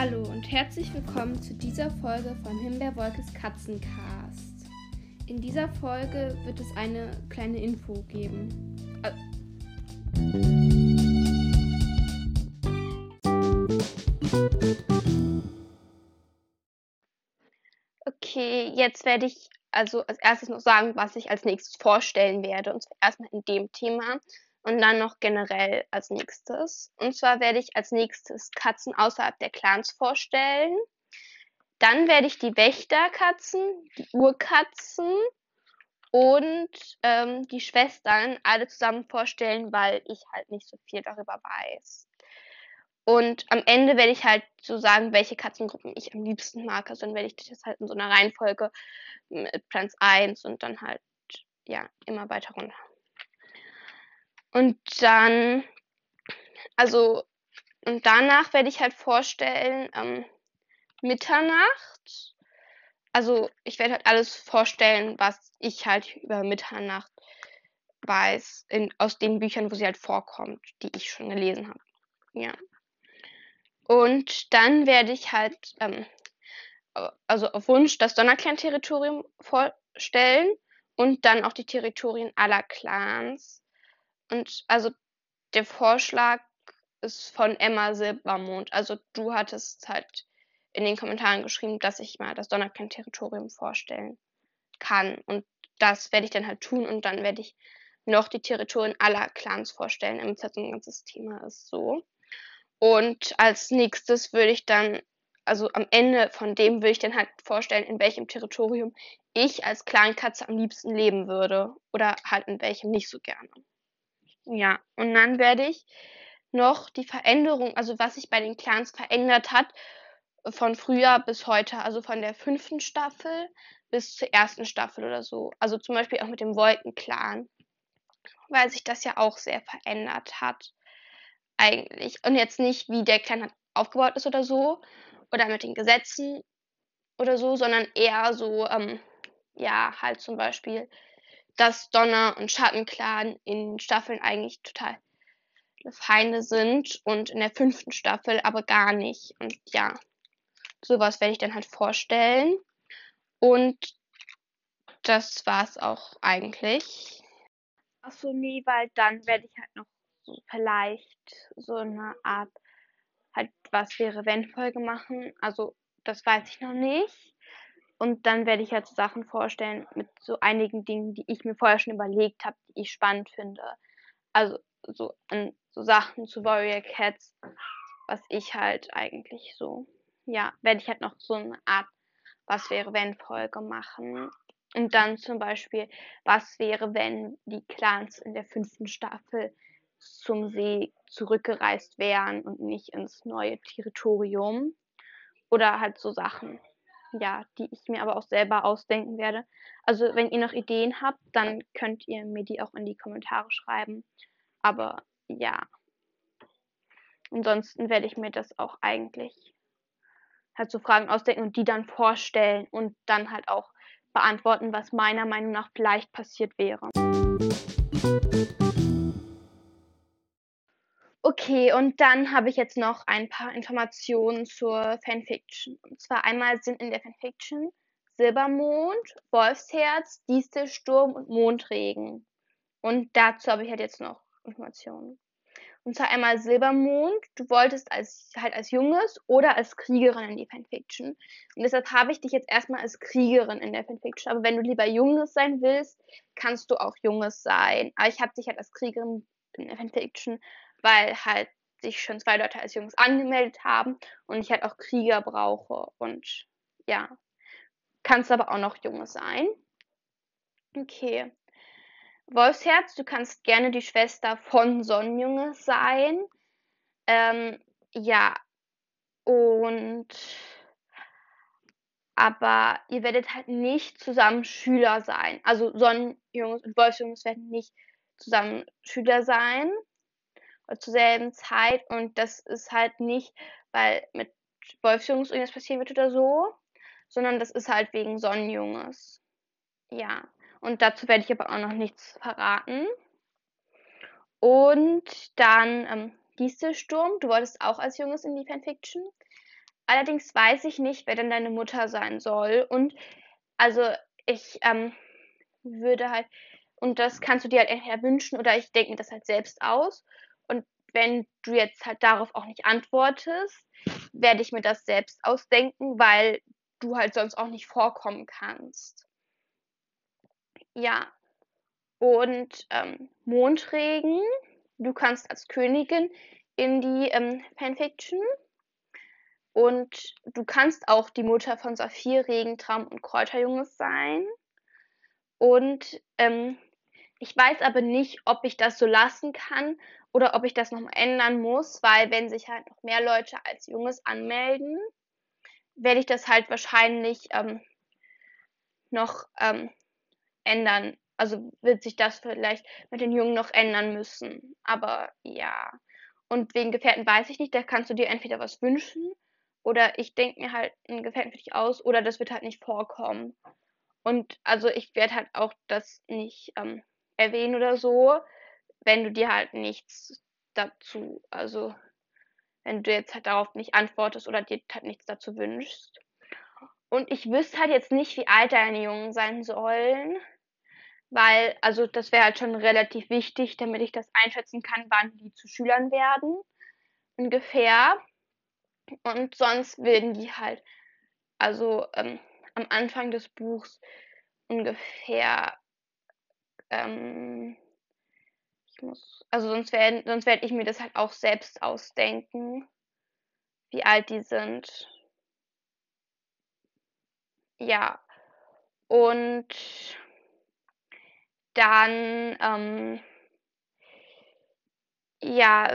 Hallo und herzlich willkommen zu dieser Folge von Himbeerwolkes Katzencast. In dieser Folge wird es eine kleine Info geben. Äh, Okay, jetzt werde ich also als erstes noch sagen, was ich als nächstes vorstellen werde. Und zwar erstmal in dem Thema und dann noch generell als nächstes. Und zwar werde ich als nächstes Katzen außerhalb der Clans vorstellen. Dann werde ich die Wächterkatzen, die Urkatzen und ähm, die Schwestern alle zusammen vorstellen, weil ich halt nicht so viel darüber weiß. Und am Ende werde ich halt so sagen, welche Katzengruppen ich am liebsten mag. Also dann werde ich das halt in so einer Reihenfolge mit Platz 1 und dann halt, ja, immer weiter runter. Und dann, also, und danach werde ich halt vorstellen, ähm, Mitternacht. Also, ich werde halt alles vorstellen, was ich halt über Mitternacht weiß, in, aus den Büchern, wo sie halt vorkommt, die ich schon gelesen habe. Ja. Und dann werde ich halt, ähm, also auf Wunsch, das Donnerclan-Territorium vorstellen und dann auch die Territorien aller Clans. Und also der Vorschlag ist von Emma Silbermond. Also du hattest halt in den Kommentaren geschrieben, dass ich mal das Donnerclan-Territorium vorstellen kann. Und das werde ich dann halt tun und dann werde ich noch die Territorien aller Clans vorstellen, damit so ein ganzes Thema ist so. Und als nächstes würde ich dann, also am Ende von dem würde ich dann halt vorstellen, in welchem Territorium ich als Clankatze am liebsten leben würde. Oder halt in welchem nicht so gerne. Ja, und dann werde ich noch die Veränderung, also was sich bei den Clans verändert hat, von früher bis heute, also von der fünften Staffel bis zur ersten Staffel oder so. Also zum Beispiel auch mit dem Wolkenclan, weil sich das ja auch sehr verändert hat. Eigentlich. Und jetzt nicht, wie der Clan aufgebaut ist oder so, oder mit den Gesetzen oder so, sondern eher so, ähm, ja, halt zum Beispiel dass Donner und Schattenclan in Staffeln eigentlich total Feinde sind und in der fünften Staffel aber gar nicht. Und ja, sowas werde ich dann halt vorstellen. Und das war's auch eigentlich. Achso, nee, weil dann werde ich halt noch so vielleicht so eine Art halt was wäre wenn Folge machen. Also das weiß ich noch nicht. Und dann werde ich halt so Sachen vorstellen mit so einigen Dingen, die ich mir vorher schon überlegt habe, die ich spannend finde. Also so, so Sachen zu Warrior Cats, was ich halt eigentlich so, ja, werde ich halt noch so eine Art Was wäre wenn Folge machen. Und dann zum Beispiel, was wäre, wenn die Clans in der fünften Staffel zum See zurückgereist wären und nicht ins neue Territorium. Oder halt so Sachen ja, die ich mir aber auch selber ausdenken werde. Also wenn ihr noch Ideen habt, dann könnt ihr mir die auch in die Kommentare schreiben. Aber ja. Ansonsten werde ich mir das auch eigentlich halt so Fragen ausdenken und die dann vorstellen und dann halt auch beantworten, was meiner Meinung nach vielleicht passiert wäre. Okay, und dann habe ich jetzt noch ein paar Informationen zur Fanfiction. Und zwar einmal sind in der Fanfiction Silbermond, Wolfsherz, Distelsturm und Mondregen. Und dazu habe ich halt jetzt noch Informationen. Und zwar einmal Silbermond, du wolltest als, halt als Junges oder als Kriegerin in die Fanfiction. Und deshalb habe ich dich jetzt erstmal als Kriegerin in der Fanfiction. Aber wenn du lieber Junges sein willst, kannst du auch Junges sein. Aber ich habe dich halt als Kriegerin in der Fanfiction weil halt sich schon zwei Leute als Jungs angemeldet haben und ich halt auch Krieger brauche. Und ja, kannst aber auch noch Junge sein. Okay. Wolfsherz, du kannst gerne die Schwester von Sonnenjunge sein. Ähm, ja. Und aber ihr werdet halt nicht zusammen Schüler sein. Also Sonnenjunges und Wolfsjunges werden nicht zusammen Schüler sein zur selben Zeit und das ist halt nicht, weil mit Wolfsjungs irgendwas passieren wird oder so, sondern das ist halt wegen Sonnenjunges. Ja, und dazu werde ich aber auch noch nichts verraten. Und dann ähm, Gießelsturm, du wolltest auch als Junges in die Fanfiction. allerdings weiß ich nicht, wer denn deine Mutter sein soll. Und also ich ähm, würde halt, und das kannst du dir halt entweder wünschen oder ich denke mir das halt selbst aus. Und wenn du jetzt halt darauf auch nicht antwortest, werde ich mir das selbst ausdenken, weil du halt sonst auch nicht vorkommen kannst. Ja. Und ähm, Mondregen, du kannst als Königin in die ähm, Fanfiction. Und du kannst auch die Mutter von Saphir, Regentraum und Kräuterjunges sein. Und ähm, ich weiß aber nicht, ob ich das so lassen kann oder ob ich das nochmal ändern muss, weil wenn sich halt noch mehr Leute als Junges anmelden, werde ich das halt wahrscheinlich ähm, noch ähm, ändern. Also wird sich das vielleicht mit den Jungen noch ändern müssen. Aber ja. Und wegen Gefährten weiß ich nicht, da kannst du dir entweder was wünschen oder ich denke mir halt einen Gefährten für dich aus oder das wird halt nicht vorkommen. Und also ich werde halt auch das nicht ähm, erwähnen oder so, wenn du dir halt nichts dazu, also wenn du jetzt halt darauf nicht antwortest oder dir halt nichts dazu wünschst. Und ich wüsste halt jetzt nicht, wie alt deine Jungen sein sollen, weil, also das wäre halt schon relativ wichtig, damit ich das einschätzen kann, wann die zu Schülern werden, ungefähr. Und sonst würden die halt, also ähm, am Anfang des Buchs ungefähr ähm, ich muss, also sonst werde sonst werd ich mir das halt auch selbst ausdenken, wie alt die sind. Ja. Und dann, ähm, ja,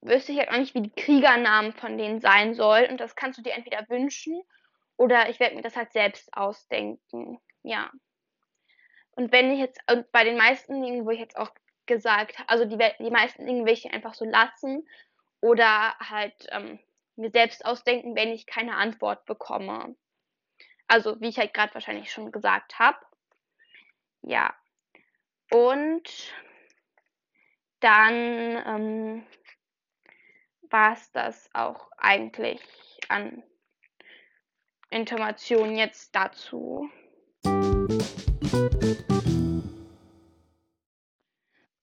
wüsste ich halt auch nicht, wie die Kriegernamen von denen sein soll. Und das kannst du dir entweder wünschen oder ich werde mir das halt selbst ausdenken. Ja. Und wenn ich jetzt, und bei den meisten Dingen, wo ich jetzt auch gesagt habe, also die, die meisten Dinge will ich einfach so lassen oder halt ähm, mir selbst ausdenken, wenn ich keine Antwort bekomme. Also wie ich halt gerade wahrscheinlich schon gesagt habe. Ja. Und dann ähm, war es das auch eigentlich an Informationen jetzt dazu.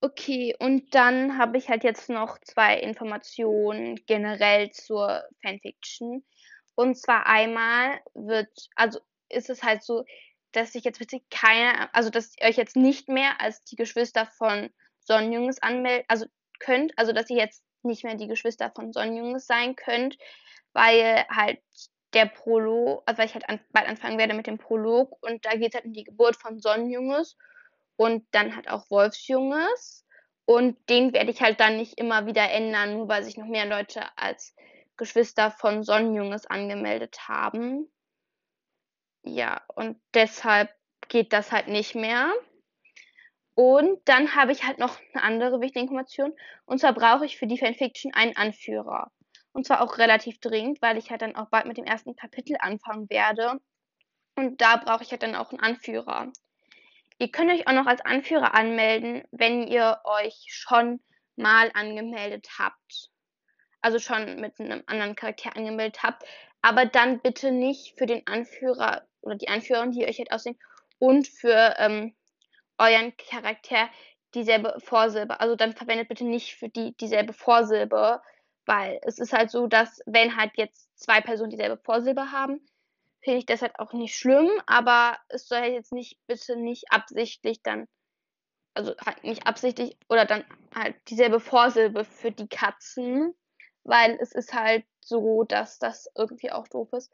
Okay, und dann habe ich halt jetzt noch zwei Informationen generell zur Fanfiction. Und zwar einmal wird, also ist es halt so, dass ich jetzt wirklich keine, also dass ihr euch jetzt nicht mehr als die Geschwister von Sonnenjunges anmelden, also könnt, also dass ihr jetzt nicht mehr die Geschwister von Sonnenjunges sein könnt, weil halt der Prolog, also weil ich halt an, bald anfangen werde mit dem Prolog und da geht es halt um die Geburt von Sonnenjunges und dann halt auch Wolfsjunges und den werde ich halt dann nicht immer wieder ändern, nur weil sich noch mehr Leute als Geschwister von Sonnenjunges angemeldet haben. Ja, und deshalb geht das halt nicht mehr. Und dann habe ich halt noch eine andere wichtige Information. Und zwar brauche ich für die Fanfiction einen Anführer. Und zwar auch relativ dringend, weil ich halt dann auch bald mit dem ersten Kapitel anfangen werde. Und da brauche ich halt dann auch einen Anführer. Ihr könnt euch auch noch als Anführer anmelden, wenn ihr euch schon mal angemeldet habt. Also schon mit einem anderen Charakter angemeldet habt. Aber dann bitte nicht für den Anführer oder die Anführerin, die euch halt aussehen, und für ähm, euren Charakter dieselbe Vorsilbe. Also dann verwendet bitte nicht für die dieselbe Vorsilbe, weil es ist halt so, dass wenn halt jetzt zwei Personen dieselbe Vorsilbe haben, finde ich das halt auch nicht schlimm, aber es soll halt jetzt nicht, bitte nicht absichtlich dann, also halt nicht absichtlich oder dann halt dieselbe Vorsilbe für die Katzen, weil es ist halt so, dass das irgendwie auch doof ist,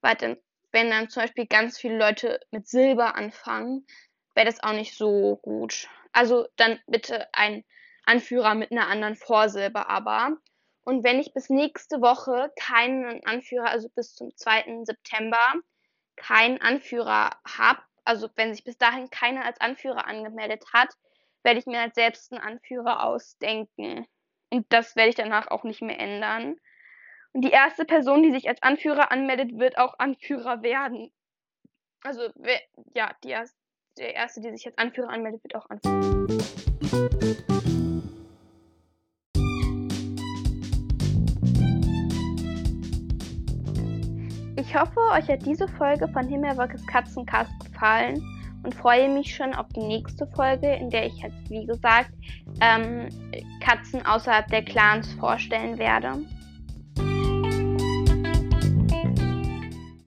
weil dann, wenn dann zum Beispiel ganz viele Leute mit Silber anfangen, wäre das auch nicht so gut. Also dann bitte ein Anführer mit einer anderen Vorsilbe aber. Und wenn ich bis nächste Woche keinen Anführer, also bis zum 2. September, keinen Anführer habe, also wenn sich bis dahin keiner als Anführer angemeldet hat, werde ich mir als selbst einen Anführer ausdenken. Und das werde ich danach auch nicht mehr ändern. Und die erste Person, die sich als Anführer anmeldet, wird auch Anführer werden. Also, ja, die, der erste, die sich als Anführer anmeldet, wird auch Anführer. Ich hoffe, euch hat diese Folge von Himmelwolkes Katzencast gefallen und freue mich schon auf die nächste Folge, in der ich jetzt, wie gesagt, ähm, Katzen außerhalb der Clans vorstellen werde.